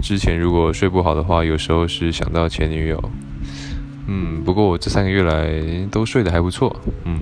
之前如果睡不好的话有时候是想到前女友。嗯不过我这三个月来都睡得还不错。嗯